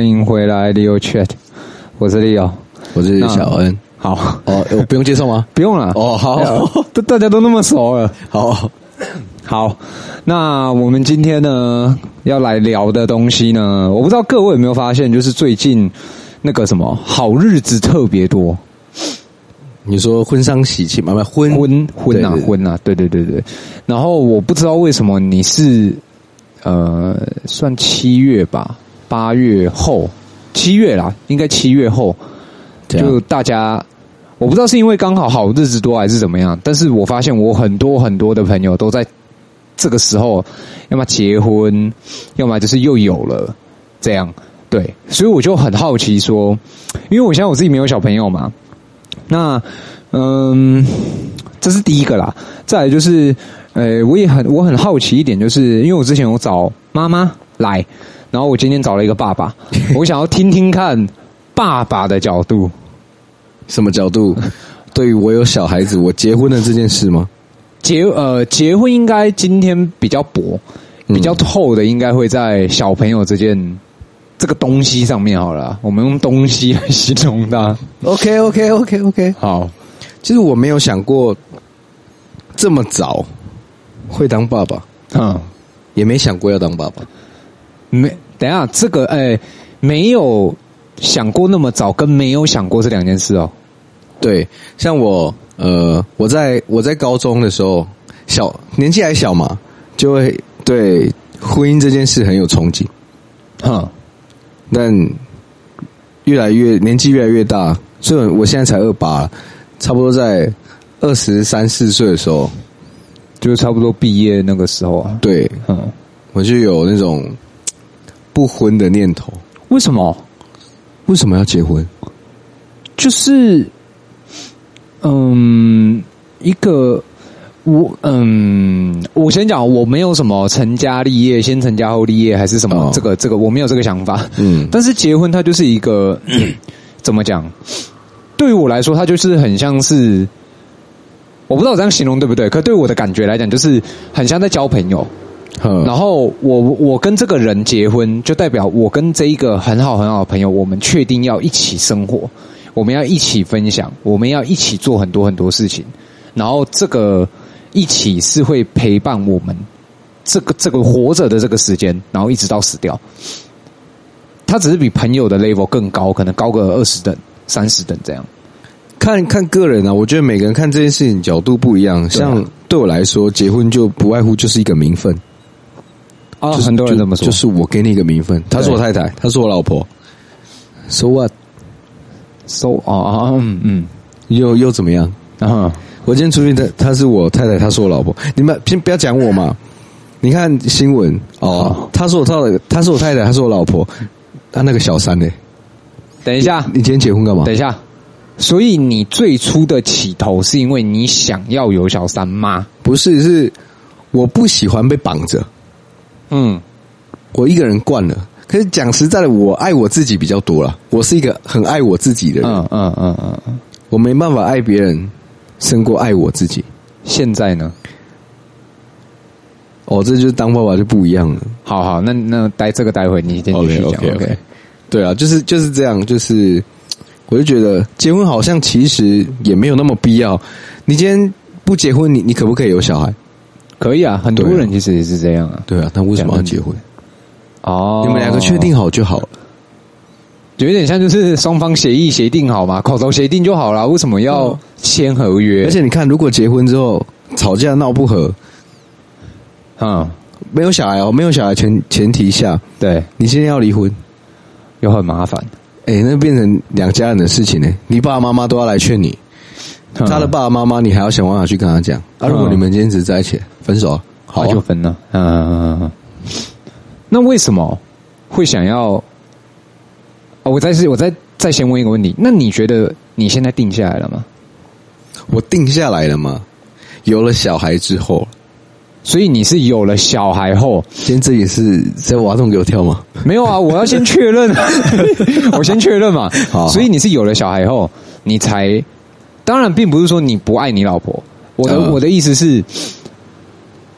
欢迎回来 Leo Chat，我是 Leo，我是小恩。好哦，我不用介绍吗？不用了。哦，好，都大家都那么熟了。好，好，那我们今天呢要来聊的东西呢，我不知道各位有没有发现，就是最近那个什么好日子特别多。你说婚丧喜庆，慢慢婚婚婚啊婚啊，对对对对。然后我不知道为什么你是呃，算七月吧。八月后，七月啦，应该七月后，就大家，我不知道是因为刚好好日子多还是怎么样，但是我发现我很多很多的朋友都在这个时候，要么结婚，要么就是又有了这样，对，所以我就很好奇说，因为我现在我自己没有小朋友嘛，那嗯，这是第一个啦，再来就是，呃，我也很我很好奇一点，就是因为我之前有找妈妈来。然后我今天找了一个爸爸，我想要听听看爸爸的角度，什么角度？对于我有小孩子，我结婚的这件事吗？结呃，结婚应该今天比较薄，比较厚的应该会在小朋友这件这个东西上面好了。我们用东西来形容它。OK OK OK OK，好。其实我没有想过这么早会当爸爸，嗯，也没想过要当爸爸。没，等一下，这个哎，没有想过那么早，跟没有想过这两件事哦。对，像我，呃，我在我在高中的时候，小年纪还小嘛，就会对婚姻这件事很有憧憬。哈，但越来越年纪越来越大，所以我现在才二八，差不多在二十三四岁的时候，就是差不多毕业那个时候啊。对，嗯，我就有那种。不婚的念头，为什么？为什么要结婚？就是，嗯，一个我，嗯，我先讲，我没有什么成家立业，先成家后立业，还是什么？哦、这个，这个我没有这个想法。嗯，但是结婚它就是一个，怎么讲？对于我来说，它就是很像是，我不知道我这样形容对不对？可对我的感觉来讲，就是很像在交朋友。然后我我跟这个人结婚，就代表我跟这一个很好很好的朋友，我们确定要一起生活，我们要一起分享，我们要一起做很多很多事情。然后这个一起是会陪伴我们这个这个活着的这个时间，然后一直到死掉。他只是比朋友的 level 更高，可能高个二十等、三十等这样。看看个人啊，我觉得每个人看这件事情角度不一样。像对我来说，结婚就不外乎就是一个名分。啊，很多人这么说，就是我给你一个名分，她是我太太，她是我老婆。So what？So 啊，嗯嗯，又又怎么样？啊，我今天出去，她她是我太太，她是我老婆。你们先不要讲我嘛。你看新闻哦，她是我太太，她是我太太，她是我老婆。她那个小三呢？等一下，你今天结婚干嘛？等一下，所以你最初的起头是因为你想要有小三吗？不是，是我不喜欢被绑着。嗯，我一个人惯了。可是讲实在的，我爱我自己比较多了。我是一个很爱我自己的人。嗯嗯嗯嗯嗯，我没办法爱别人胜过爱我自己。现在呢？哦，这就是当爸爸就不一样了。好好，那那待这个待会你先继续讲。OK OK，对啊，就是就是这样。就是我就觉得结婚好像其实也没有那么必要。你今天不结婚，你你可不可以有小孩？可以啊，很多人其实也是这样啊。对啊，但为什么要结婚？哦，你们两个确定好就好了，就有点像就是双方协议协定好嘛，口头协定就好了。为什么要签合约？而且你看，如果结婚之后吵架闹不和，啊，没有小孩哦，没有小孩前前提下，对，你现在要离婚，又很麻烦。哎，那变成两家人的事情呢，你爸爸妈妈都要来劝你。他的爸爸妈妈，你还要想办法去跟他讲。啊，如果你们坚持在一起，分手，啊，好，啊，就分了。嗯嗯嗯。那为什么会想要？我再是，我再再先问一个问题。那你觉得你现在定下来了吗？我定下来了吗？有了小孩之后，所以你是有了小孩后，今天这也是在挖洞给我跳吗？没有啊，我要先确认。我先确认嘛。好，所以你是有了小孩后，你才。当然，并不是说你不爱你老婆。我的、呃、我的意思是，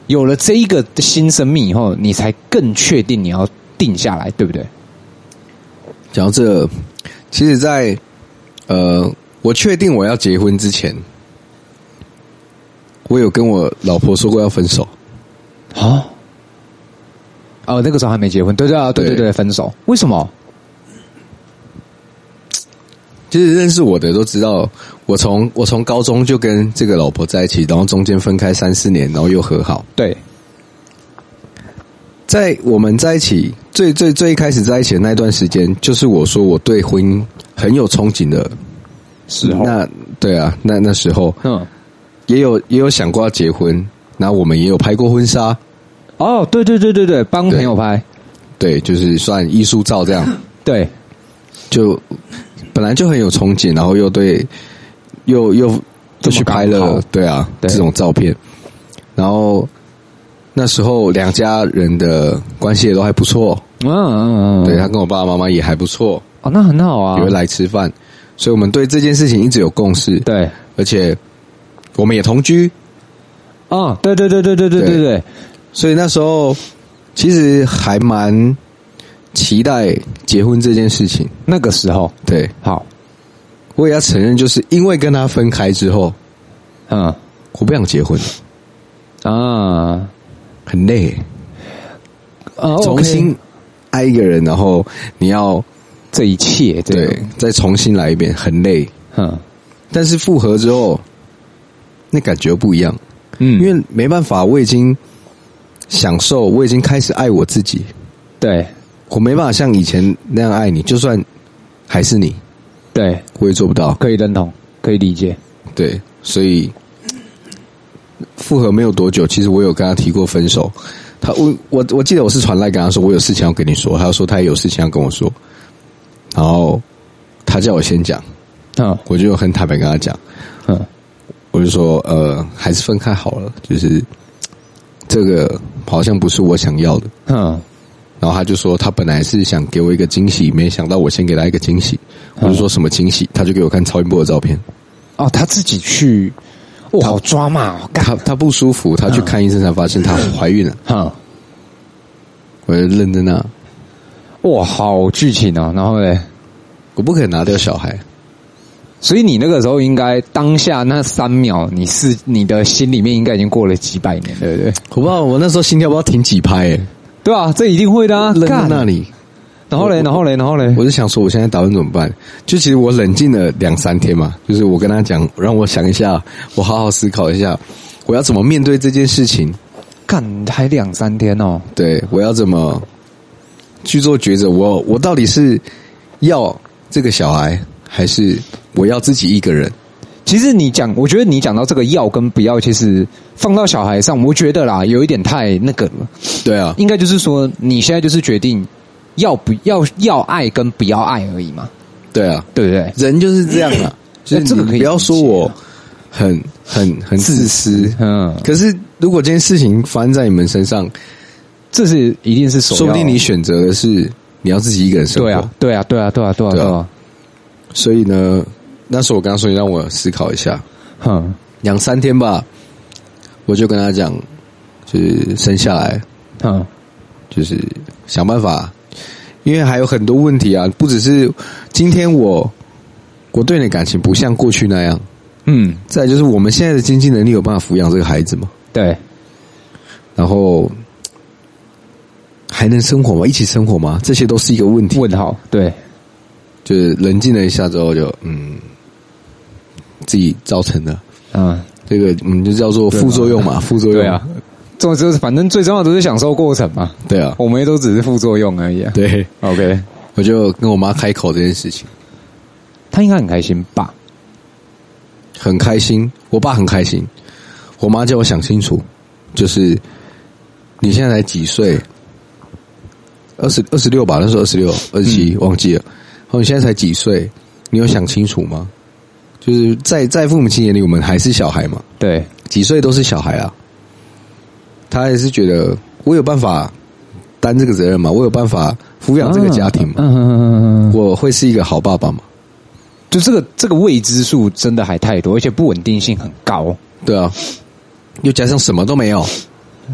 有了这一个新生命以后，你才更确定你要定下来，对不对？讲到这，其实在，在呃，我确定我要结婚之前，我有跟我老婆说过要分手。啊？哦，那个时候还没结婚，对对啊，对对对，分手。为什么？其实认识我的都知道，我从我从高中就跟这个老婆在一起，然后中间分开三四年，然后又和好。对，在我们在一起最最最开始在一起的那段时间，就是我说我对婚姻很有憧憬的时候。那对啊，那那时候，嗯，也有也有想过要结婚，然后我们也有拍过婚纱。哦，对对对对对，帮朋友拍，对，就是算艺术照这样。对，就。本来就很有憧憬，然后又对，又又就去拍了，对啊，对。这种照片。然后那时候两家人的关系也都还不错，嗯嗯嗯，对他跟我爸爸妈妈也还不错，哦，那很好啊，也会来吃饭，所以我们对这件事情一直有共识，对，而且我们也同居，啊，对对对对对对对。对，所以那时候其实还蛮。期待结婚这件事情，那个时候？对，好，我也要承认，就是因为跟他分开之后，嗯，我不想结婚啊，很累，啊，重新爱一个人，然后你要这一切，对，再重新来一遍，很累，嗯，但是复合之后，那感觉不一样，嗯，因为没办法，我已经享受，我已经开始爱我自己，对。我没办法像以前那样爱你，就算还是你，对，我也做不到。可以认同，可以理解。对，所以复合没有多久，其实我有跟他提过分手。他我我我记得我是传赖跟他说，我有事情要跟你说。他说他也有事情要跟我说，然后他叫我先讲。嗯，我就很坦白跟他讲。嗯，我就说呃，还是分开好了。就是这个好像不是我想要的。嗯。然后他就说，他本来是想给我一个惊喜，没想到我先给他一个惊喜。我就说什么惊喜？他就给我看超音波的照片。哦，他自己去，哇，好抓嘛！他他不舒服，他去看医生才发现他怀孕了。哈，我就认真啊，哇，好剧情啊！然后嘞，我不可以拿掉小孩，所以你那个时候应该当下那三秒，你是你的心里面应该已经过了几百年，对不对？我不知道我那时候心跳不知道停几拍诶。对啊，这一定会的啊！扔在那里，然后嘞，然后嘞，然后嘞，我就想说，我现在打算怎么办？就其实我冷静了两三天嘛，就是我跟他讲，让我想一下，我好好思考一下，我要怎么面对这件事情。干，还两三天哦？对，我要怎么去做抉择？我我到底是要这个小孩，还是我要自己一个人？其实你讲，我觉得你讲到这个要跟不要，其实放到小孩上，我觉得啦，有一点太那个了。对啊，应该就是说，你现在就是决定要不要要爱跟不要爱而已嘛。对啊，对不对？人就是这样啊。就是这个可以不要说我很很很自私，嗯。可是如果这件事情发生在你们身上，这是一定是说不定你选择的是你要自己一个人生活。对啊，对啊，对啊，对啊，对啊。所以呢。那时候我刚刚说，你让我思考一下，哼，两三天吧，我就跟他讲，就是生下来，嗯，就是想办法，因为还有很多问题啊，不只是今天我我对你的感情不像过去那样，嗯，再就是我们现在的经济能力有办法抚养这个孩子吗？对，然后还能生活吗？一起生活吗？这些都是一个问题。问号，对，就是冷静了一下之后就，就嗯。自己造成的，嗯，这个我们就叫做副作用嘛，副作用。对啊，总之反正最重要的都是享受过程嘛。对啊，我们也都只是副作用而已啊。对，OK，我就跟我妈开口这件事情，她应该很开心吧？很开心，我爸很开心，我妈叫我想清楚，就是你现在才几岁？二十二十六吧？那时候二十六、二十七，忘记了。然后你现在才几岁？你有想清楚吗？就是在在父母亲眼里，我们还是小孩嘛。对，几岁都是小孩啊。他也是觉得我有办法担这个责任嘛，我有办法抚养这个家庭嘛。嗯嗯嗯嗯，我会是一个好爸爸嘛。就这个这个未知数真的还太多，而且不稳定性很高。对啊，又加上什么都没有。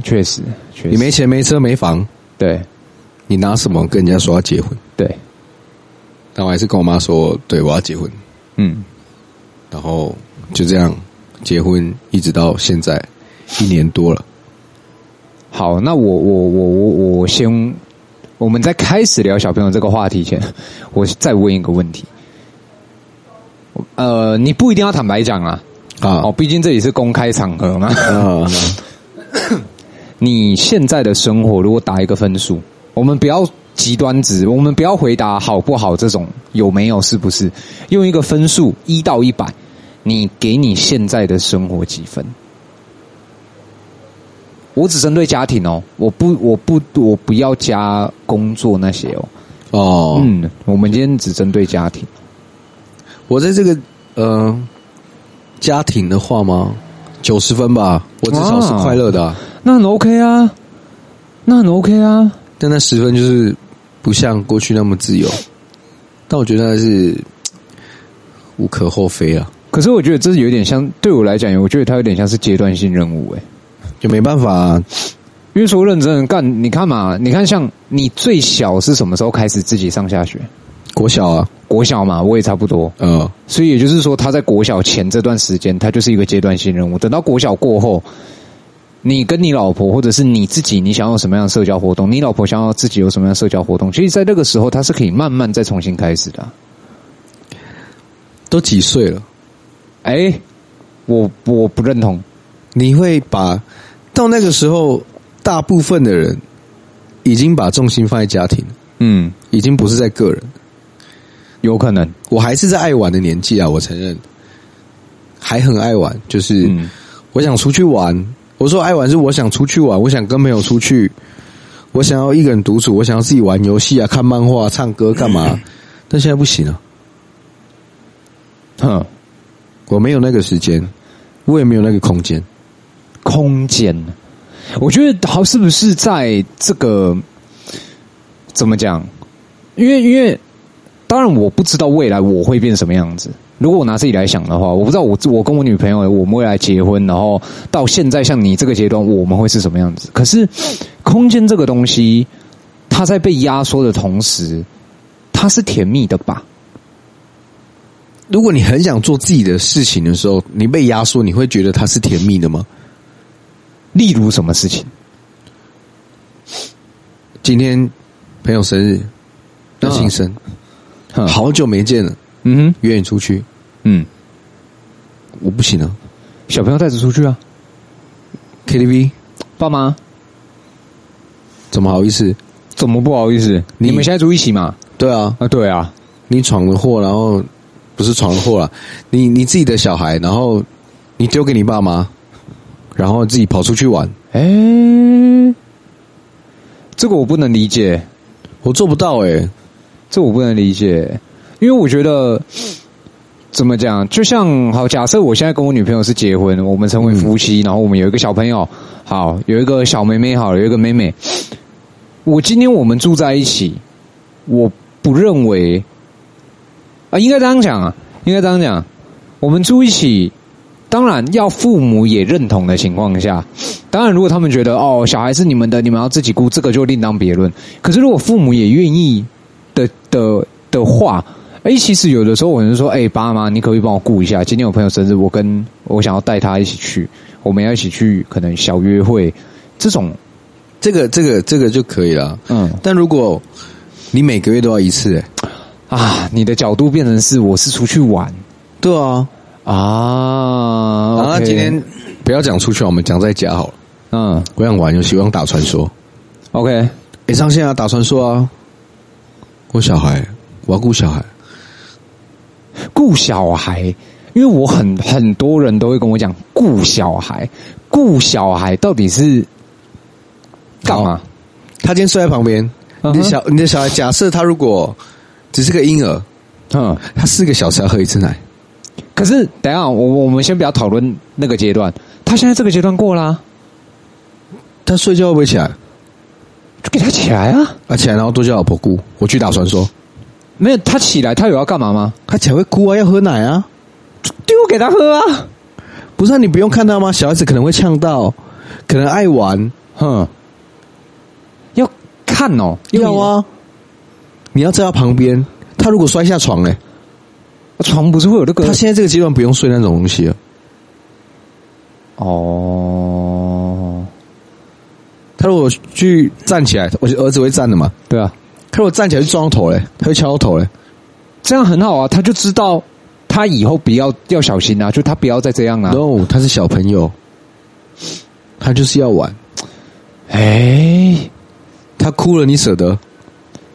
确实，确实，你没钱没车没房。对，你拿什么跟人家说要结婚？对，但我还是跟我妈说，对，我要结婚。嗯，然后就这样结婚，一直到现在一年多了。好，那我我我我我先，我们在开始聊小朋友这个话题前，我再问一个问题。呃，你不一定要坦白讲啊，啊，哦，毕竟这里是公开场合嘛。啊，你现在的生活如果打一个分数，我们不要极端值，我们不要回答好不好这种有没有是不是，用一个分数一到一百，你给你现在的生活几分？我只针对家庭哦，我不，我不，我不要加工作那些哦。哦，嗯，我们今天只针对家庭。我在这个呃家庭的话吗？九十分吧，我至少是快乐的啊。那很 OK 啊，那很 OK 啊。但那十分就是不像过去那么自由，但我觉得那是无可厚非啊。可是我觉得这是有点像，对我来讲，我觉得它有点像是阶段性任务哎。就没办法啊，因为说认真干，你看嘛，你看像你最小是什么时候开始自己上下学？国小啊，国小嘛，我也差不多。嗯，所以也就是说，他在国小前这段时间，他就是一个阶段性任务。等到国小过后，你跟你老婆或者是你自己，你想要什么样的社交活动？你老婆想要自己有什么样的社交活动？其实，在那个时候，他是可以慢慢再重新开始的。都几岁了？哎，我我不认同，你会把。到那个时候，大部分的人已经把重心放在家庭，嗯，已经不是在个人，有可能我还是在爱玩的年纪啊，我承认，还很爱玩，就是我想出去玩。我说爱玩是我想出去玩，我想跟朋友出去，我想要一个人独处，我想要自己玩游戏啊、看漫画、唱歌干嘛？但现在不行了，哼，我没有那个时间，我也没有那个空间。空间，我觉得好，是不是在这个怎么讲？因为因为当然我不知道未来我会变什么样子。如果我拿自己来想的话，我不知道我我跟我女朋友我们未来结婚，然后到现在像你这个阶段，我们会是什么样子？可是空间这个东西，它在被压缩的同时，它是甜蜜的吧？如果你很想做自己的事情的时候，你被压缩，你会觉得它是甜蜜的吗？例如什么事情？今天朋友生日要庆生，好久没见了。嗯哼，约你出去。嗯，我不行啊，小朋友带着出去啊。KTV，爸妈。怎么好意思？怎么不好意思？你，你们现在住一起嘛？对啊，啊对啊，你闯了祸，然后不是闯了祸了，你你自己的小孩，然后你丢给你爸妈。然后自己跑出去玩，哎，这个我不能理解，我做不到哎，这我不能理解，因为我觉得怎么讲，就像好，假设我现在跟我女朋友是结婚，我们成为夫妻，嗯、然后我们有一个小朋友，好，有一个小妹妹，好，有一个妹妹，我今天我们住在一起，我不认为啊，应该这样讲啊，应该这样讲，我们住一起。当然，要父母也认同的情况下，当然，如果他们觉得哦，小孩是你们的，你们要自己顾，这个就另当别论。可是，如果父母也愿意的的的话，哎，其实有的时候我就说，哎，爸妈，你可不可以帮我顾一下？今天我朋友生日，我跟我想要带他一起去，我们要一起去，可能小约会，这种，这个这个这个就可以了。嗯，但如果你每个月都要一次，哎，啊，你的角度变成是我是出去玩，对啊。啊，那、okay、今天不要讲出去，我们讲在家好了。嗯，我想玩游戏，我想打传说。OK，哎，上线啊，打传说啊。我小孩，我要顾小孩，顾小孩，因为我很很多人都会跟我讲顾小孩，顾小孩到底是干嘛？他今天睡在旁边，你的小你的小孩，假设他如果只是个婴儿，嗯，他四个小时要喝一次奶。可是，等一下，我我们先不要讨论那个阶段。他现在这个阶段过啦，啊，他睡觉会不会起来？就给他起来啊！啊，起来然后多叫老婆顾。我去打传说。没有，他起来，他有要干嘛吗？他起来会哭啊，要喝奶啊，丢给他喝啊！不是，啊，你不用看到吗？小孩子可能会呛到，可能爱玩，哼，要看哦，要啊！你要在他旁边。他如果摔下床嘞，床不是会有那个？他现在这个阶段不用睡那种东西了。哦，他如果去站起来，我儿子会站的嘛？对啊，他如果站起来就撞到头嘞，他就敲到头嘞，这样很好啊，他就知道他以后不要要小心啊，就他不要再这样啊。No，他是小朋友，他就是要玩。哎，他哭了，你舍得？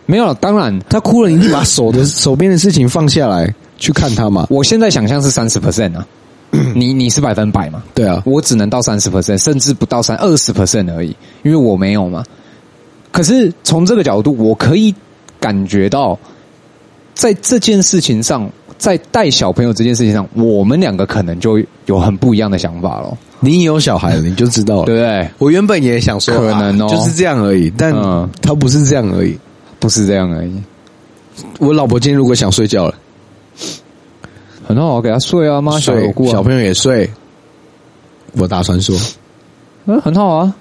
没有，当然他哭了，你就把手的 手边的事情放下来去看他嘛。我现在想象是三十 percent 啊。你你是百分百嘛？对啊，我只能到三十 percent，甚至不到三二十 percent 而已，因为我没有嘛。可是从这个角度，我可以感觉到，在这件事情上，在带小朋友这件事情上，我们两个可能就有很不一样的想法了。你有小孩了，你就知道了，对不对？我原本也想说，可能哦，就是这样而已，但他不是这样而已，不是这样而已。我老婆今天如果想睡觉了。很好，给她睡啊，妈小有顾啊，小朋友也睡。我打算说，嗯，很好啊。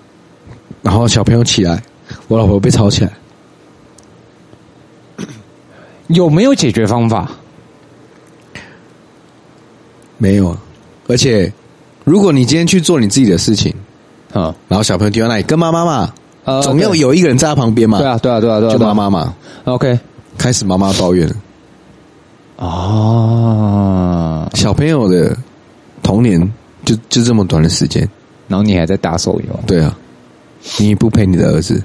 然后小朋友起来，我老婆被吵起来。有没有解决方法？没有啊。而且，如果你今天去做你自己的事情，啊，然后小朋友丢在那里，跟妈妈嘛，呃，总要有一个人在他旁边嘛。对啊，对啊，对啊，对啊，就妈妈嘛。OK，开始妈妈抱怨了。啊，小朋友的童年就就这么短的时间，然后你还在打手游？对啊，你不陪你的儿子，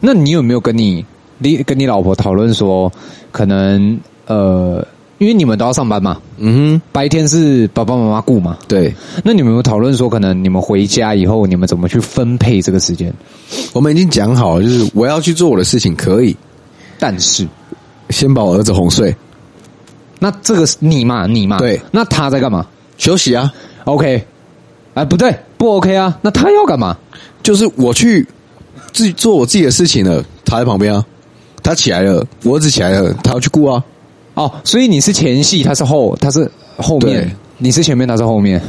那你有没有跟你你跟你老婆讨论说，可能呃，因为你们都要上班嘛，嗯哼，白天是爸爸妈妈顾嘛，对，那你们有讨论说，可能你们回家以后，你们怎么去分配这个时间？我们已经讲好了，就是我要去做我的事情，可以，但是先把我儿子哄睡。那这个是你嘛？你嘛？对。那他在干嘛？休息啊。OK。哎，不对，不 OK 啊。那他要干嘛？就是我去自己做我自己的事情了。他在旁边啊。他起来了，我儿子起来了，他要去顾啊。哦，所以你是前戏，他是后，他是后面。你是前面，他是后面。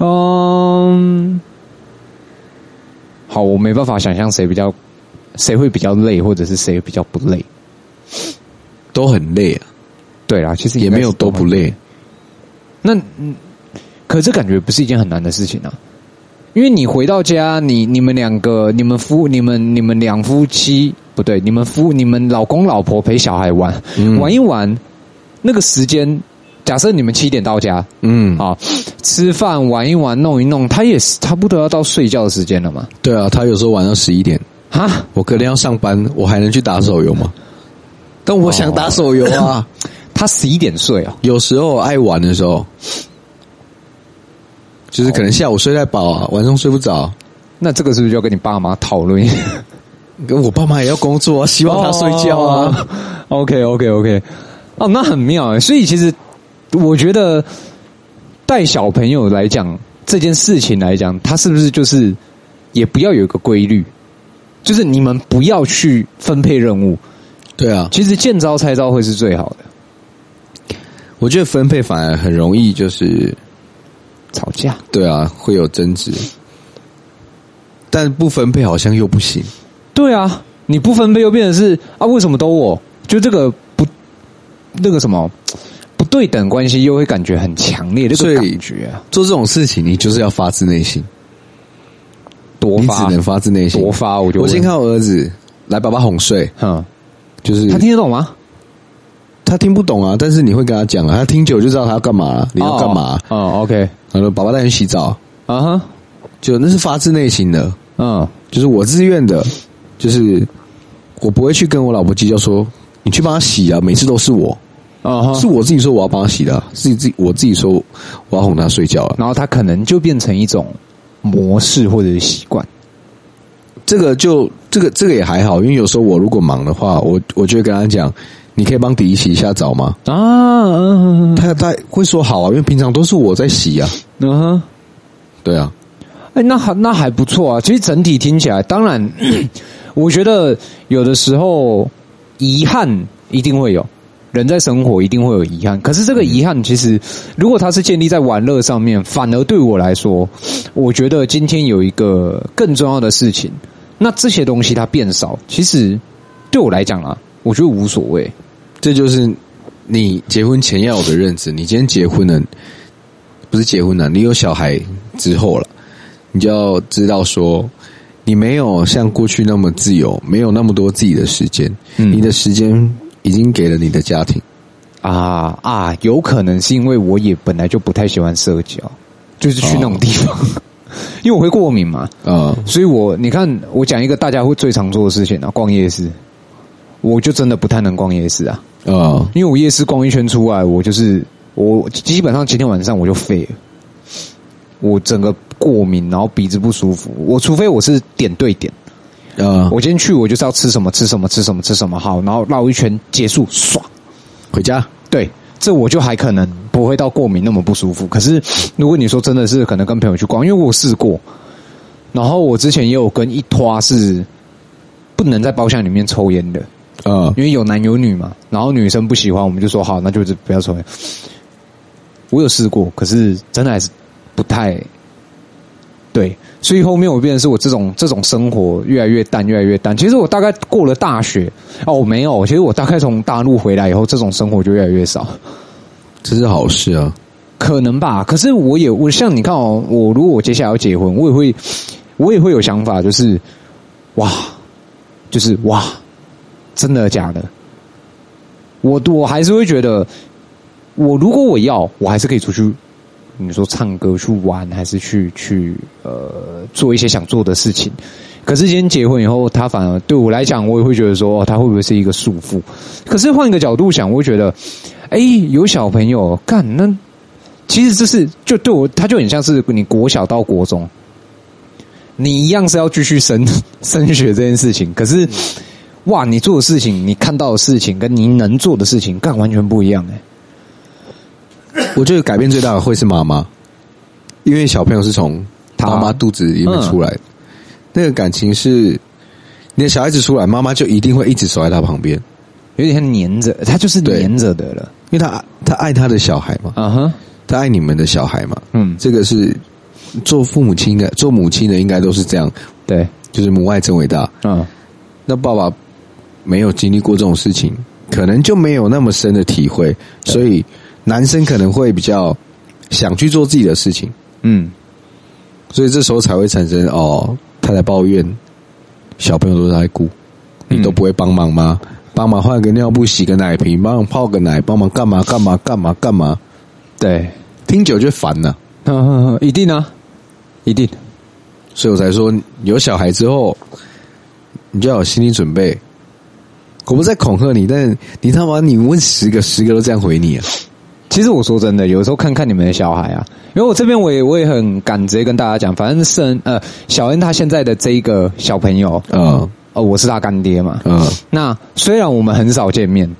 嗯。好，我没办法想象谁比较，谁会比较累，或者是谁比较不累。都很累啊。对啦，其实也没有都不累。那，可这感觉不是一件很难的事情啊。因为你回到家，你你们两个，你们夫，你们你们两夫妻不对，你们夫，你们老公老婆陪小孩玩，嗯、玩一玩，那个时间，假设你们七点到家，嗯，啊，吃饭玩一玩，弄一弄，他也是差不多要到睡觉的时间了嘛。对啊，他有时候玩到十一点哈，我隔天要上班，我还能去打手游吗？但我想打手游啊。哦 他十一点睡啊，有时候爱玩的时候，就是可能下午睡太饱啊，晚上睡不着。那这个是不是就要跟你爸妈讨论一下？跟我爸妈也要工作啊，希望他睡觉啊。Oh, OK OK OK，哦，那很妙哎。所以其实我觉得带小朋友来讲这件事情来讲，他是不是就是也不要有一个规律，就是你们不要去分配任务。对啊，其实见招拆招会是最好的。我觉得分配反而很容易，就是吵架。对啊，会有争执，但不分配好像又不行。对啊，你不分配又变成是啊？为什么都我？就这个不那个什么不对等关系，又会感觉很强烈。这个感觉啊，做这种事情，你就是要发自内心，多发，你只能发自内心，多发。我就我先看我儿子来，爸爸哄睡，哼，就是他听得懂吗？他听不懂啊，但是你会跟他讲啊，他听久就知道他要干嘛了。你要干嘛？哦，OK。他说：“爸爸带你洗澡。”啊哈，就那是发自内心的，嗯，就是我自愿的，就是我不会去跟我老婆计较说你去帮他洗啊，每次都是我，啊哈，是我自己说我要帮他洗的，自己自己我自己说我要哄他睡觉了，然后他可能就变成一种模式或者是习惯。这个就这个这个也还好，因为有时候我如果忙的话，我我就会跟他讲。你可以帮弟弟洗一下澡吗？啊，他他会说好啊，因为平常都是我在洗啊。嗯哼，对啊。哎，那还那还不错啊。其实整体听起来，当然，我觉得有的时候遗憾一定会有，人在生活一定会有遗憾。可是这个遗憾，其实如果它是建立在玩乐上面，反而对我来说，我觉得今天有一个更重要的事情，那这些东西它变少，其实对我来讲啊，我觉得无所谓。这就是你结婚前要有的认知。你今天结婚了，不是结婚了，你有小孩之后了，你就要知道说，你没有像过去那么自由，没有那么多自己的时间。嗯，你的时间已经给了你的家庭。啊啊，有可能是因为我也本来就不太喜欢社交，就是去那种地方，哦、因为我会过敏嘛。啊、嗯，所以我你看，我讲一个大家会最常做的事情啊，逛夜市，我就真的不太能逛夜市啊。啊、嗯，因为我夜市逛一圈出来，我就是我基本上今天晚上我就废了，我整个过敏，然后鼻子不舒服。我除非我是点对点，啊、嗯，我今天去我就是要吃什么吃什么吃什么吃什么好，然后绕一圈结束，唰。回家，对，这我就还可能不会到过敏那么不舒服。可是如果你说真的是可能跟朋友去逛，因为我试过，然后我之前也有跟一拖是不能在包厢里面抽烟的，呃，因为有男有女嘛，然后女生不喜欢，我们就说好，那就是不要抽烟。我有试过，可是真的还是不太。对，所以后面我变成是我这种 这种生活越来越淡，越来越淡。其实我大概过了大学哦，我没有。其实我大概从大陆回来以后，这种生活就越来越少。这是好事啊，可能吧。可是我也我像你看哦，我如果我接下来要结婚，我也会我也会有想法，就是哇，就是哇，真的假的？我我还是会觉得，我如果我要，我还是可以出去。你说唱歌去玩，还是去去呃做一些想做的事情？可是今天结婚以后，他反而对我来讲，我也会觉得说，他会不会是一个束缚？可是换一个角度想，我会觉得，哎，有小朋友干，那其实这是就对我，他就很像是你国小到国中，你一样是要继续升升学这件事情。可是哇，你做的事情，你看到的事情，跟你能做的事情，干完全不一样哎。我觉得改变最大的会是妈妈，因为小朋友是从他妈妈肚子里面出来的，那个感情是你的小孩子出来，妈妈就一定会一直守在他旁边，有点像黏着，他就是黏着的了，因为他他爱他的小孩嘛，啊哈，他爱你们的小孩嘛，嗯，这个是做父母亲的，做母亲的应该都是这样，对，就是母爱真伟大，嗯，那爸爸没有经历过这种事情，可能就没有那么深的体会，所以。男生可能会比较想去做自己的事情，嗯，所以这时候才会产生哦，他在抱怨小朋友都在哭，你都不会帮忙吗？帮忙换个尿布、洗个奶瓶、帮忙泡个奶、帮忙干嘛干嘛干嘛干嘛？对，听久就烦了，一定啊，一定。所以我才说，有小孩之后，你就要有心理准备。我不是在恐吓你，但是你他妈，你问十个，十个都这样回你啊！其实我说真的，有时候看看你们的小孩啊，因为我这边我也我也很敢直接跟大家讲，反正是呃小恩他现在的这一个小朋友，嗯，呃我是他干爹嘛，嗯，那虽然我们很少见面，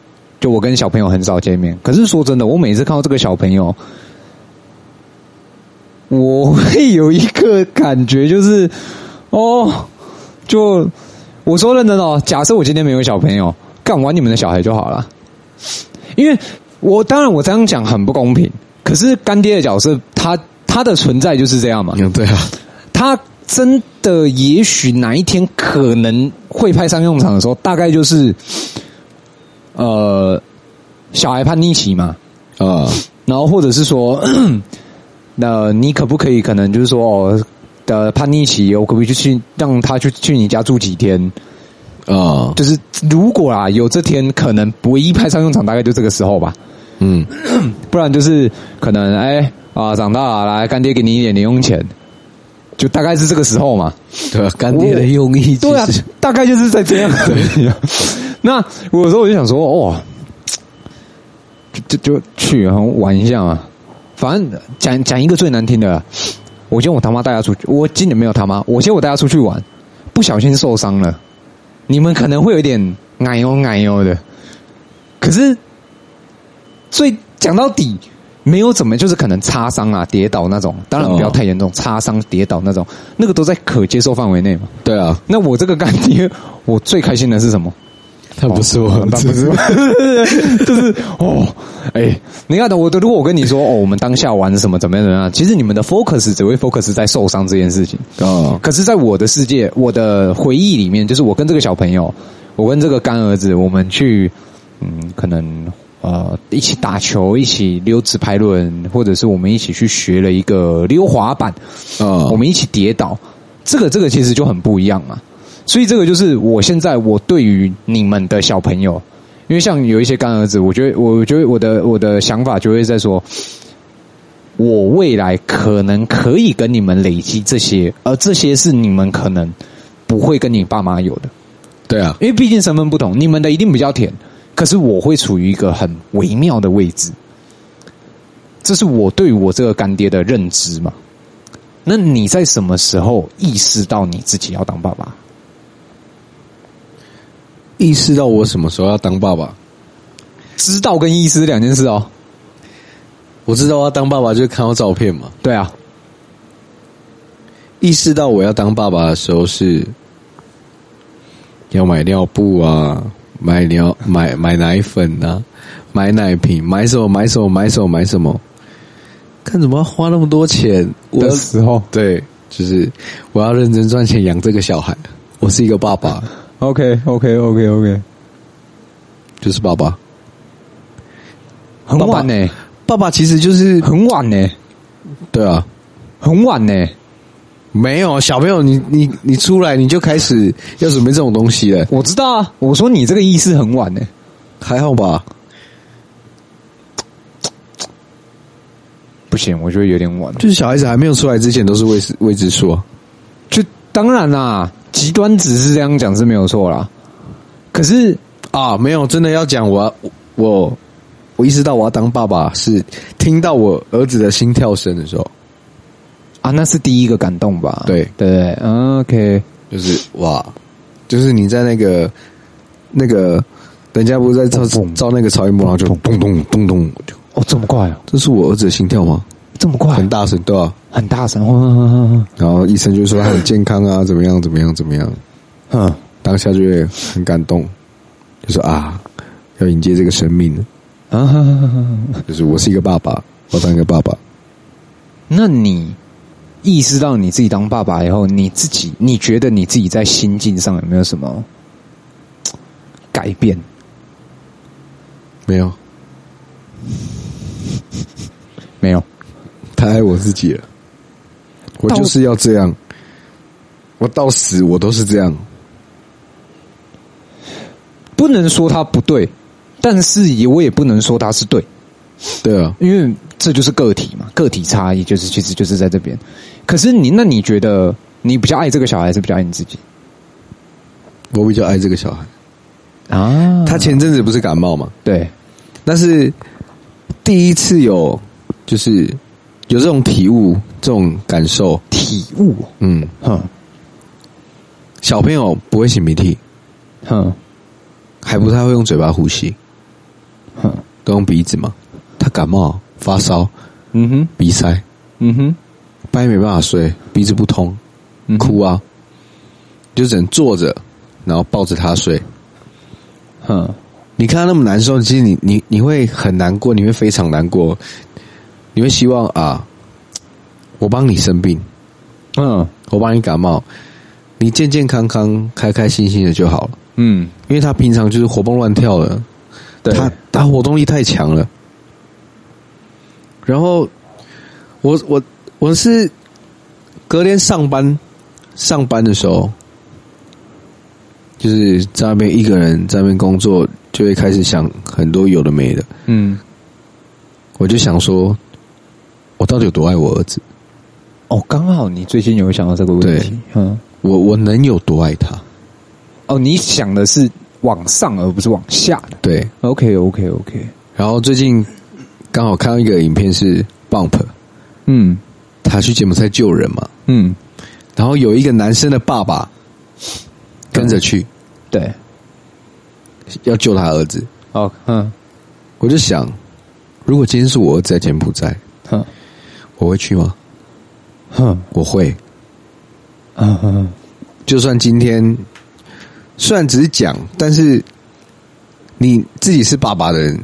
就我跟小朋友很少见面，可是说真的，我每次看到这个小朋友，我会有一个感觉，就是哦，就我说认真哦，假设我今天没有小朋友，干完你们的小孩就好了，因为。我当然，我这样讲很不公平。可是干爹的角色，他他的存在就是这样嘛？对啊，他真的也许哪一天可能会派上用场的时候，大概就是呃小孩叛逆期嘛，啊、呃，然后或者是说，那你可不可以可能就是说哦的叛逆期，我可不可以就去让他去去你家住几天？啊、呃，就是如果啊有这天，可能唯一派上用场，大概就这个时候吧。嗯，不然就是可能哎啊，长大了来干爹给你一点零用钱，就大概是这个时候嘛。对啊，干爹的用意对啊，大概就是在这样子。那有时候我就想说，哦，就就就去然后玩一下嘛。反正讲讲一个最难听的，我今天我他妈带他出去，我今年没有他妈，我今天我带他出去玩，不小心受伤了。你们可能会有点哎呦哎呦的，可是。所以讲到底，没有怎么，就是可能擦伤啊、跌倒那种，当然不要太严重，擦伤、跌倒那种，那个都在可接受范围内嘛。对啊，那我这个干爹，我最开心的是什么？他不是我，他不是，就是哦，哎，你看的，我的，如果我跟你说哦，我们当下玩什么怎么样怎么样，其实你们的 focus 只会 focus 在受伤这件事情哦。可是，在我的世界，我的回忆里面，就是我跟这个小朋友，我跟这个干儿子，我们去。嗯，可能呃一起打球，一起溜直排轮，或者是我们一起去学了一个溜滑板，呃，我们一起跌倒，这个这个其实就很不一样嘛。所以这个就是我现在我对于你们的小朋友，因为像有一些干儿子，我觉得我觉得我的我的想法就会在说，我未来可能可以跟你们累积这些，而这些是你们可能不会跟你爸妈有的。对啊，因为毕竟身份不同，你们的一定比较甜，可是我会处于一个很微妙的位置，这是我对我这个干爹的认知嘛。那你在什么时候意识到你自己要当爸爸？意识到我什么时候要当爸爸？知道跟意识两件事哦。我知道我要当爸爸，就是看到照片嘛。对啊，意识到我要当爸爸的时候是。要买尿布啊，买尿买买奶粉啊，买奶瓶，买什么买什么买什么买什么，看怎么要花那么多钱的时候，对，就是我要认真赚钱养这个小孩。我是一个爸爸，OK OK OK OK，就是爸爸，很晚呢、欸。爸爸其实就是很晚呢、欸。对啊，很晚呢、欸。没有小朋友，你你你出来你就开始要准备这种东西了。我知道啊，我说你这个意思很晚呢，还好吧？不行，我觉得有点晚。就是小孩子还没有出来之前都是未知未知数。就当然啦，极端只是这样讲是没有错啦。可是啊，没有真的要讲，我我我意识到我要当爸爸是听到我儿子的心跳声的时候。啊，那是第一个感动吧？对对，OK，就是哇，就是你在那个那个，人家不是在照照那个超音波，然后就咚咚咚咚，哦，这么快啊！这是我儿子的心跳吗？这么快，很大声，对吧？很大声，然后医生就说他很健康啊，怎么样，怎么样，怎么样？嗯，当下就会很感动，就说啊，要迎接这个生命了啊！就是我是一个爸爸，我当一个爸爸，那你？意识到你自己当爸爸以后，你自己你觉得你自己在心境上有没有什么改变？没有，没有，太爱我自己了。我就是要这样，我到死我都是这样。不能说他不对，但是也我也不能说他是对。对啊，因为这就是个体嘛，个体差异就是其实就是在这边。可是你那你觉得你比较爱这个小孩，还是比较爱你自己？我比较爱这个小孩啊。他前阵子不是感冒嘛？对，但是第一次有就是有这种体悟、这种感受、体悟。嗯。哼，小朋友不会擤鼻涕，哼，还不太会用嘴巴呼吸，哼，都用鼻子嘛。他感冒发烧，嗯哼，鼻塞，嗯哼，半夜没办法睡，鼻子不通，哭啊，就只能坐着，然后抱着他睡。哼，你看他那么难受，其实你你你会很难过，你会非常难过，你会希望啊，我帮你生病，嗯，我帮你感冒，你健健康康、开开心心的就好了。嗯，因为他平常就是活蹦乱跳的，对，他他活动力太强了。然后，我我我是隔天上班上班的时候，就是在那边一个人在那边工作，就会开始想很多有的没的。嗯，我就想说，我到底有多爱我儿子？哦，刚好你最近有想到这个问题。嗯，我我能有多爱他？哦，你想的是往上而不是往下的。对，OK OK OK。然后最近。刚好看到一个影片是 Bump，嗯，他去柬埔寨救人嘛，嗯，然后有一个男生的爸爸跟着去，对，要救他儿子。哦，嗯，我就想，如果今天是我儿子在柬埔寨，哼，我会去吗？哼，我会。嗯哼，就算今天虽然只是讲，但是你自己是爸爸的人。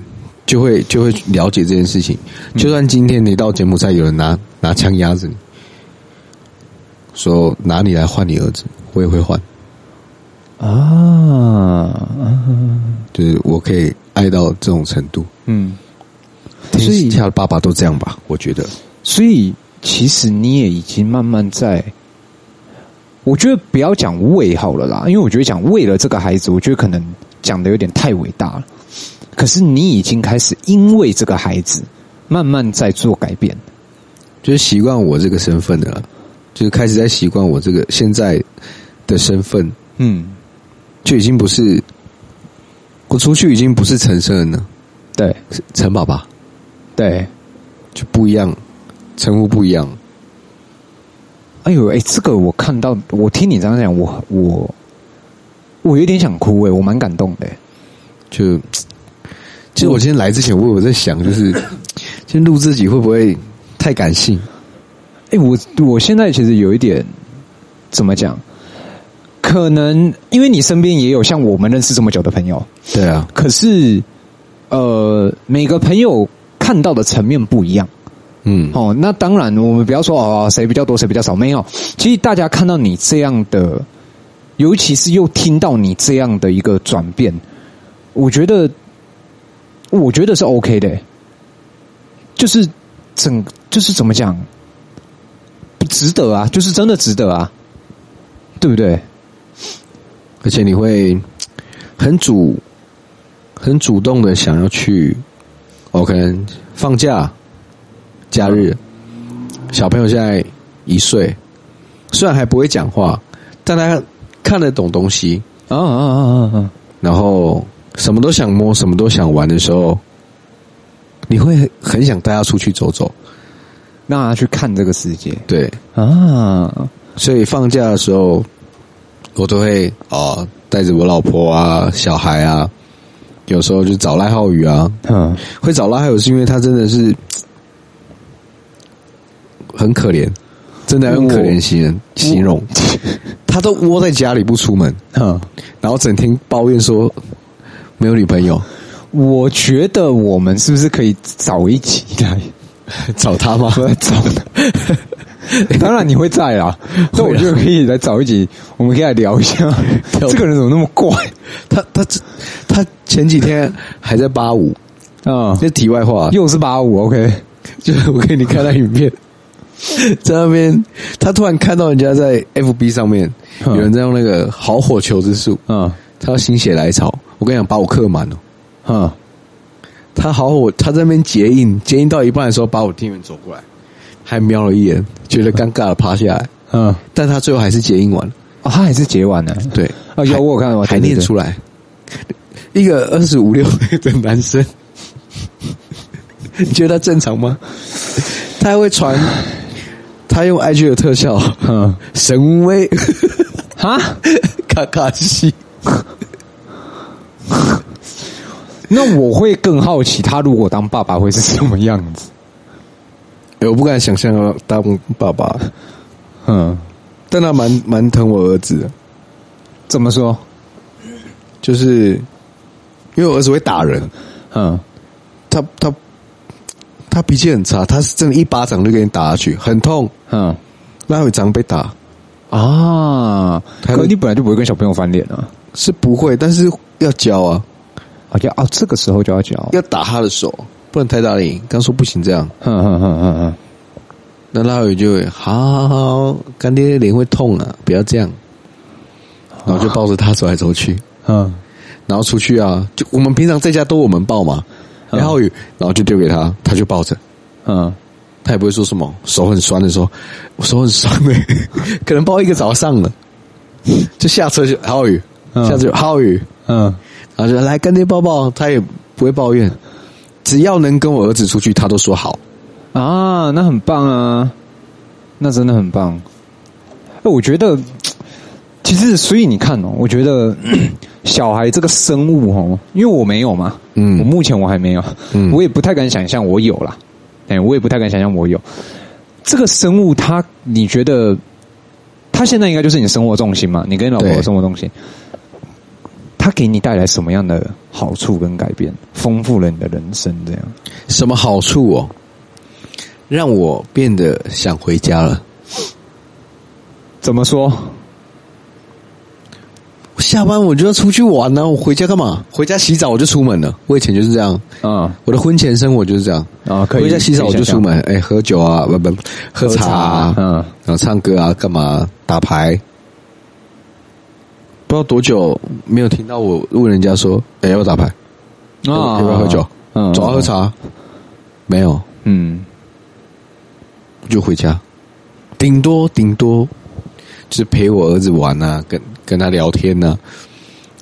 就会就会了解这件事情。就算今天你到柬埔寨，有人拿拿枪压着你，说拿你来换你儿子，我也会换。啊，就是我可以爱到这种程度。嗯，所以他的爸爸都这样吧？我觉得。所以其实你也已经慢慢在，我觉得不要讲为好了啦，因为我觉得讲为了这个孩子，我觉得可能讲的有点太伟大了。可是你已经开始因为这个孩子慢慢在做改变，就是习惯我这个身份的了，就是开始在习惯我这个现在的身份。嗯，就已经不是我出去已经不是陈昇恩了，对，是陈爸爸，对，就不一样，称呼不一样。哎呦，哎，这个我看到，我听你这样讲，我我我有点想哭哎，我蛮感动的。就其实我今天来之前，我有在想，就是 今天录自己会不会太感性？哎，我我现在其实有一点怎么讲？可能因为你身边也有像我们认识这么久的朋友，对啊。可是，呃，每个朋友看到的层面不一样，嗯，哦，那当然，我们不要说哦，谁比较多，谁比较少，没有。其实大家看到你这样的，尤其是又听到你这样的一个转变，我觉得，我觉得是 OK 的，就是整，就是怎么讲，不值得啊，就是真的值得啊，对不对？而且你会很主、很主动的想要去，OK，放假、假日。小朋友现在一岁，虽然还不会讲话，但他看得懂东西。啊啊啊啊啊！然后什么都想摸，什么都想玩的时候，你会很想带他出去走走，让他去看这个世界。对啊，所以放假的时候。我都会哦，带着我老婆啊、小孩啊，有时候就找赖浩宇啊。嗯，会找赖浩宇是因为他真的是很可怜，真的要用可怜形容形容。他都窝在家里不出门，嗯，然后整天抱怨说没有女朋友。我觉得我们是不是可以找一集来找他吗？找他。当然你会在 啦，那我觉得可以来找一集，我们可以来聊一下，这个人怎么那么怪？他他他前几天还在八五啊，这题外话，又是八五，OK，就是我给你看他影片，在那边他突然看到人家在 FB 上面有人在用那个好火球之术，嗯，他要心血来潮，我跟你讲把我刻满了，嗯，他好火，他在那边结印，结印到一半的时候把我店员走过来。还瞄了一眼，觉得尴尬的趴下来。嗯，但他最后还是结印完了。哦，他还是结完了。对，哦，有我有看到，还念出来。一个二十五六岁的男生，你觉得他正常吗？他还会传，他用 IG 的特效，嗯，神威，哈，卡卡西。那我会更好奇，他如果当爸爸会是什么样子？我不敢想象要当爸爸，嗯，但他蛮蛮疼我儿子的。怎么说？就是因为我儿子会打人，嗯，他他他脾气很差，他是真的一巴掌就给你打下去，很痛，嗯，那会常被打？啊。可你本来就不会跟小朋友翻脸啊，是不会，但是要教啊，啊要啊，这个时候就要教，要打他的手。不能太大力，刚说不行这样，哼哼哼哼哼，那老宇就会，好好好，干爹脸会痛啊，不要这样，然后就抱着他走来走去，嗯，然后出去啊，就我们平常在家都我们抱嘛，然后宇，然后就丢给他，他就抱着，嗯，他也不会说什么，手很酸的时候，我手很酸的，可能抱一个早上了，就下车就浩宇，下车就浩宇，嗯，然后就来干爹抱抱，他也不会抱怨。只要能跟我儿子出去，他都说好。啊，那很棒啊，那真的很棒。哎，我觉得，其实所以你看哦，我觉得小孩这个生物哦，因为我没有嘛，嗯，我目前我还没有，嗯，我也不太敢想象我有啦，哎，我也不太敢想象我有这个生物。它，你觉得他现在应该就是你生活重心嘛？你跟你老婆的生活重心。他给你带来什么样的好处跟改变？丰富了你的人生，这样什么好处哦？让我变得想回家了。怎么说？我下班我就要出去玩呢、啊，我回家干嘛？回家洗澡我就出门了。我以前就是这样，嗯，我的婚前生活就是这样啊，可以回家洗澡我就出门，哎，喝酒啊，不不，喝茶、啊，嗯，然后唱歌啊，干嘛？打牌。不知道多久没有听到我问人家说，哎，要不要打牌？啊，要不要喝酒？嗯，走啊，喝茶。没有，嗯，就回家，顶多顶多就是陪我儿子玩啊，跟跟他聊天呢、啊，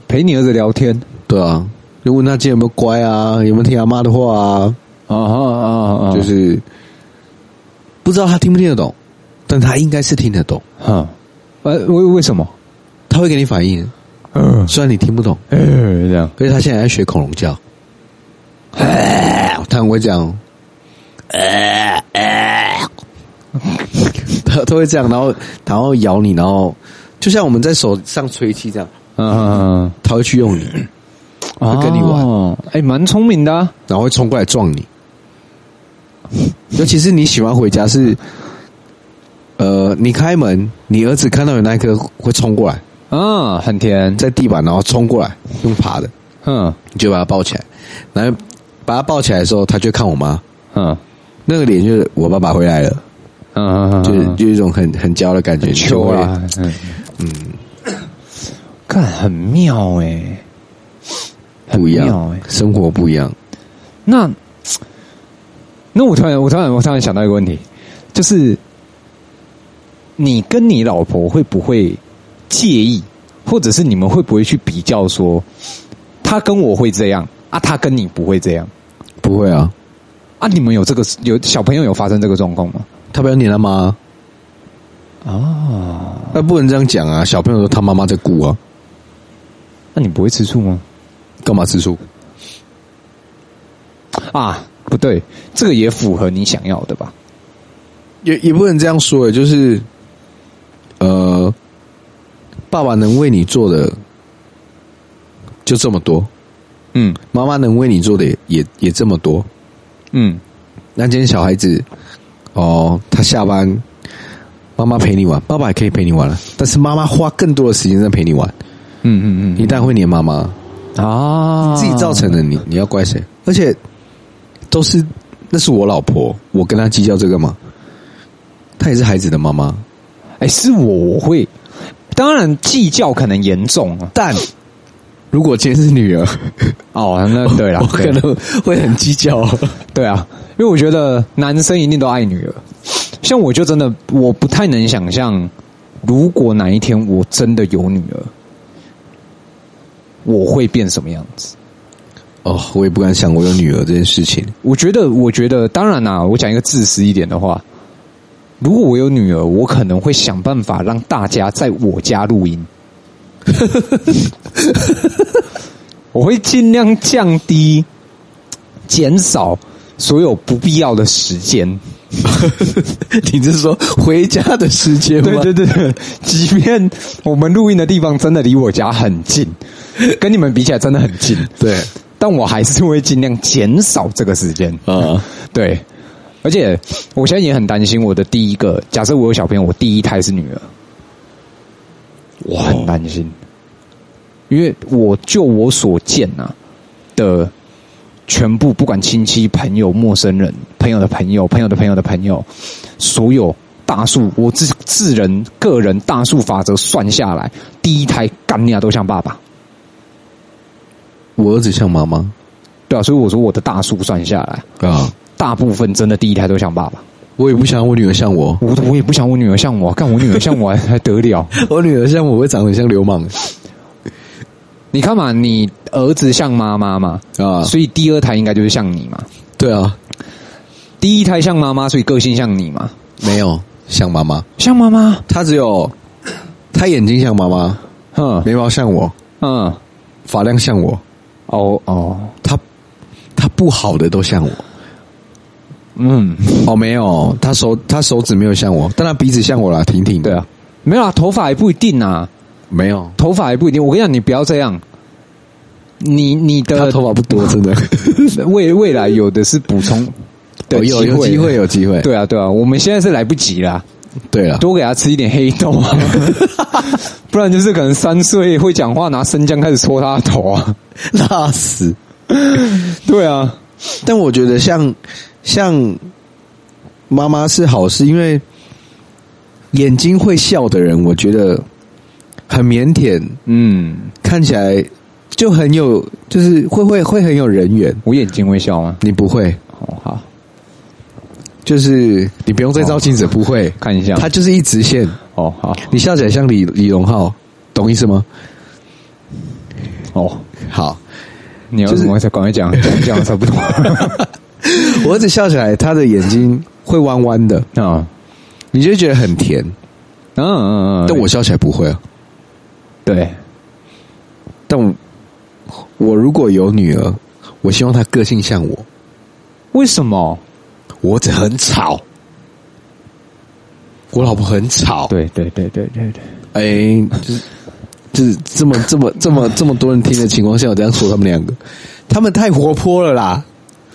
陪你儿子聊天，对啊，就问他今天有没有乖啊，有没有听阿妈的话啊，啊啊啊啊，就是不知道他听不听得懂，但他应该是听得懂，哈，呃，为为什么？他会给你反应，嗯，虽然你听不懂，嗯，这样，而且他现在在学恐龙叫，他很会讲。呃呃，他他会这样，然后然后咬你，然后就像我们在手上吹气这样，嗯嗯嗯，他会去用你，会跟你玩，哎，蛮聪明的，然后会冲过来撞你，尤其是你喜欢回家是，呃，你开门，你儿子看到有那一刻会冲过来，嗯，很甜，在地板然后冲过来用爬的，嗯，你就把他抱起来，然后把他抱起来的时候，他就看我妈，嗯。那个脸就是我爸爸回来了，嗯，就是就是一种很很娇的感觉，秋啊，嗯嗯，看很妙哎，不一样哎，生活不一样。那那我突然我突然我突然想到一个问题，就是你跟你老婆会不会介意，或者是你们会不会去比较说，他跟我会这样啊，他跟你不会这样？不会啊。啊！你们有这个有小朋友有发生这个状况吗？他不要你了吗？哦，那不能这样讲啊！小朋友说他妈妈在顾啊，那你不会吃醋吗？干嘛吃醋？啊，不对，这个也符合你想要的吧？也也不能这样说，就是呃，爸爸能为你做的就这么多，嗯，妈妈能为你做的也也也这么多。嗯，那今天小孩子哦，他下班，妈妈陪你玩，爸爸也可以陪你玩了，但是妈妈花更多的时间在陪你玩。嗯嗯嗯，你当然会黏妈妈啊，自己造成的，你你要怪谁？而且都是那是我老婆，我跟她计较这个吗？她也是孩子的妈妈，哎，是我我会，当然计较可能严重啊，但。如果今天是女儿，哦，那对了，我可能会很计较。对啊，因为我觉得男生一定都爱女儿。像我就真的我不太能想象，如果哪一天我真的有女儿，我会变什么样子？哦，我也不敢想我有女儿这件事情。我觉得，我觉得，当然啦，我讲一个自私一点的话，如果我有女儿，我可能会想办法让大家在我家录音。我会尽量降低、减少所有不必要的时间。你是说回家的时间吗？对对对，即便我们录音的地方真的离我家很近，跟你们比起来真的很近，对，但我还是会尽量减少这个时间啊。对，而且我现在也很担心我的第一个，假设我有小朋友，我第一胎是女儿。我很担心，因为我就我所见啊的全部，不管亲戚、朋友、陌生人、朋友的朋友、朋友的朋友的朋友，所有大数，我自自人个人大数法则算下来，第一胎干你啊都像爸爸，我儿子像妈妈，对啊，所以我说我的大数算下来啊，大部分真的第一胎都像爸爸。我也不想我女儿像我，我我也不想我女儿像我，干我女儿像我还 还得了？我女儿像我会长得很像流氓。你看嘛，你儿子像妈妈嘛啊，所以第二胎应该就是像你嘛。对啊，第一胎像妈妈，所以个性像你嘛？没有像妈妈，像妈妈，她只有她眼睛像妈妈，嗯，眉毛像我，嗯，发量像我，哦哦，她她不好的都像我。嗯，哦，没有，她手她手指没有像我，但她鼻子像我啦，挺挺的。对啊，没有啊，头发也不一定啊，没有，头发也不一定。我跟你讲，你不要这样，你你的他头发不多，真的，未未来有的是补充有有机会，有机会。对啊，对啊，我们现在是来不及啦。对啊，多给他吃一点黑豆啊，不然就是可能三岁会讲话，拿生姜开始戳他的头啊，辣死。对啊，但我觉得像像妈妈是好事，因为眼睛会笑的人，我觉得很腼腆，嗯，看起来就很有，就是会会会很有人缘。我眼睛会笑吗？你不会，哦好。就是你不用再照镜子，不会看一下，它就是一直线。哦，好，你笑起来像李李荣浩，懂意思吗？哦，好，你要赶快讲，讲的差不多。我儿子笑起来，他的眼睛会弯弯的啊，你就觉得很甜。嗯嗯嗯，但我笑起来不会啊。对，但我，我如果有女儿，我希望她个性像我。为什么？我这很吵，我老婆很吵。对对对对对对，哎，就是就是这么这么这么这么多人听的情况下，我这样说他们两个，他们太活泼了啦，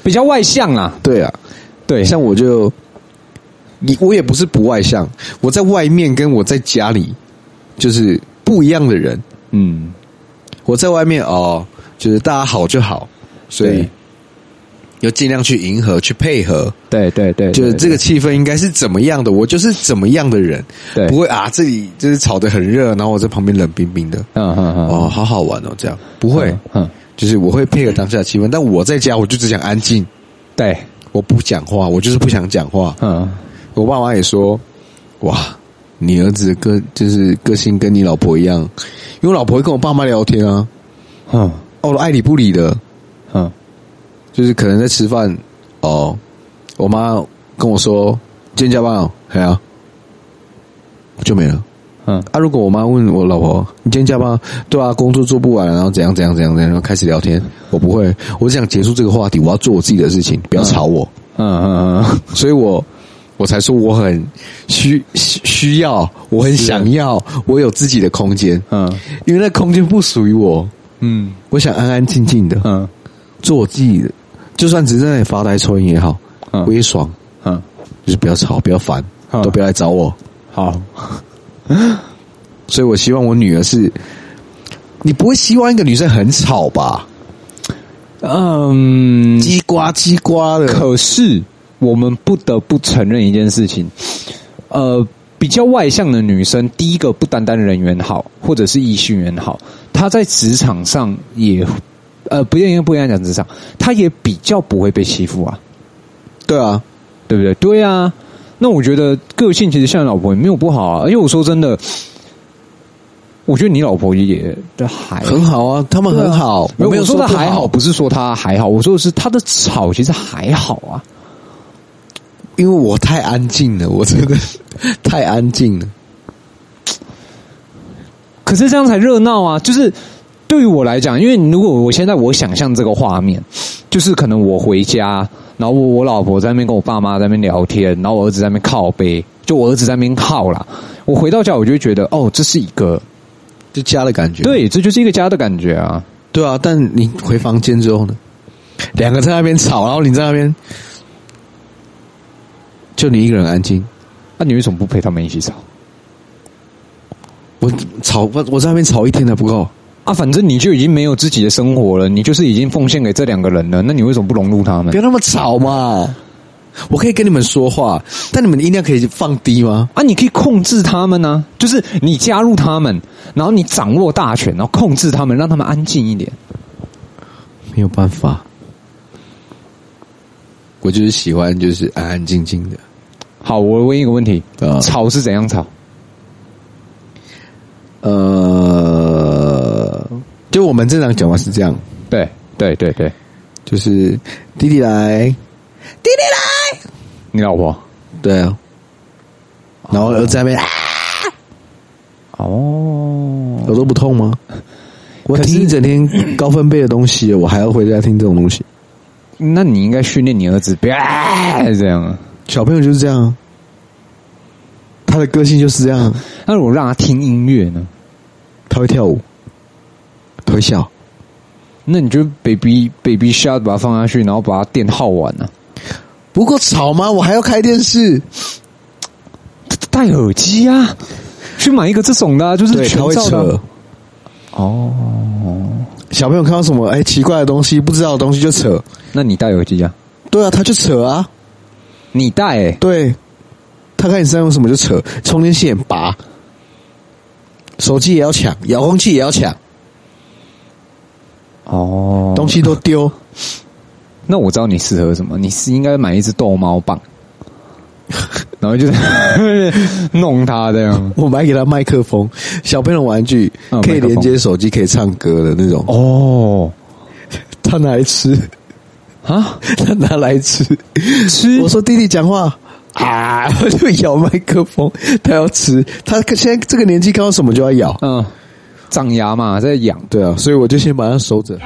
比较外向啊。对啊，对，像我就，你我也不是不外向，我在外面跟我在家里就是不一样的人。嗯，我在外面哦，就是大家好就好，所以。要尽量去迎合，去配合。对对对，就是这个气氛应该是怎么样的，我就是怎么样的人。对，不会啊，这里就是吵得很热，然后我在旁边冷冰冰的。嗯嗯嗯。哦，好好玩哦，这样不会。嗯，就是我会配合当下的气氛，但我在家我就只想安静。对，我不讲话，我就是不想讲话。嗯，我爸妈也说，哇，你儿子个就是个性跟你老婆一样，因为我老婆会跟我爸妈聊天啊。嗯，哦，爱理不理的。嗯。就是可能在吃饭，哦，我妈跟我说今天加班哦，对啊，就没了。嗯，啊，如果我妈问我老婆你今天加班？对啊，工作做不完，然后怎样怎样怎样怎样，然后开始聊天，我不会，我只想结束这个话题，我要做我自己的事情，不要吵我。嗯嗯嗯，所以我我才说我很需需要，我很想要，我有自己的空间。嗯，因为那空间不属于我。嗯，我想安安静静的，嗯，做我自己的。就算只是在那里发呆抽烟也好，嗯，我也爽，嗯，就是不要吵，不要烦，嗯，都不要来找我，好。所以我希望我女儿是，你不会希望一个女生很吵吧？嗯，叽呱叽呱的。可是我们不得不承认一件事情，呃，比较外向的女生，第一个不单单人缘好，或者是异性缘好，她在职场上也。呃，不应该不应该讲职场，他也比较不会被欺负啊。对啊，对不对？对啊。那我觉得个性其实像你老婆也没有不好啊。因为我说真的，我觉得你老婆也还很好啊，他们很好。啊、我没有说他还好，不是说他还好，我说的是他的吵其实还好啊。因为我太安静了，我真的 太安静了。可是这样才热闹啊，就是。对于我来讲，因为如果我现在我想象这个画面，就是可能我回家，然后我我老婆在那边跟我爸妈在那边聊天，然后我儿子在那边靠背，就我儿子在那边靠啦。我回到家，我就会觉得，哦，这是一个就家的感觉。对，这就是一个家的感觉啊。对啊，但你回房间之后呢？两个在那边吵，然后你在那边，就你一个人安静。那你为什么不陪他们一起吵？我吵，我我在那边吵一天还不够。啊，反正你就已经没有自己的生活了，你就是已经奉献给这两个人了，那你为什么不融入他们？别那么吵嘛！我可以跟你们说话，但你们音量可以放低吗？啊，你可以控制他们呢、啊，就是你加入他们，然后你掌握大权，然后控制他们，让他们安静一点。没有办法，我就是喜欢就是安安静静的。好，我问一个问题：呃、吵是怎样吵？呃。就我们正常讲话是这样，对对对对，就是弟弟来，弟弟来，你老婆？对啊，然后儿子在那边，哦，耳朵不痛吗？我听一整天高分贝的东西，我还要回家听这种东西，那你应该训练你儿子不要这样。啊，小朋友就是这样，他的个性就是这样。那如果让他听音乐呢？他会跳舞。会笑，那你就 baby baby shark 把它放下去，然后把它电耗完了。不够吵吗？我还要开电视，戴耳机啊，去买一个这种的，就是全罩的。哦，小朋友看到什么哎奇怪的东西，不知道的东西就扯。那你戴耳机啊？对啊，他就扯啊。你戴、欸？对，他看你身上有什么就扯，充电线拔，手机也要抢，遥控器也要抢。哦，东西都丢。那我知道你适合什么，你是应该买一只逗猫棒。然后就是 弄它这样，我买给他麦克风，小朋友玩具可以连接手机，可以唱歌的那种。哦，他拿来吃啊？他拿来吃吃？我说弟弟讲话啊，我就咬麦克风，他要吃。他现在这个年纪看到什么就要咬，嗯，长牙嘛在养对啊所以我就先把它收着。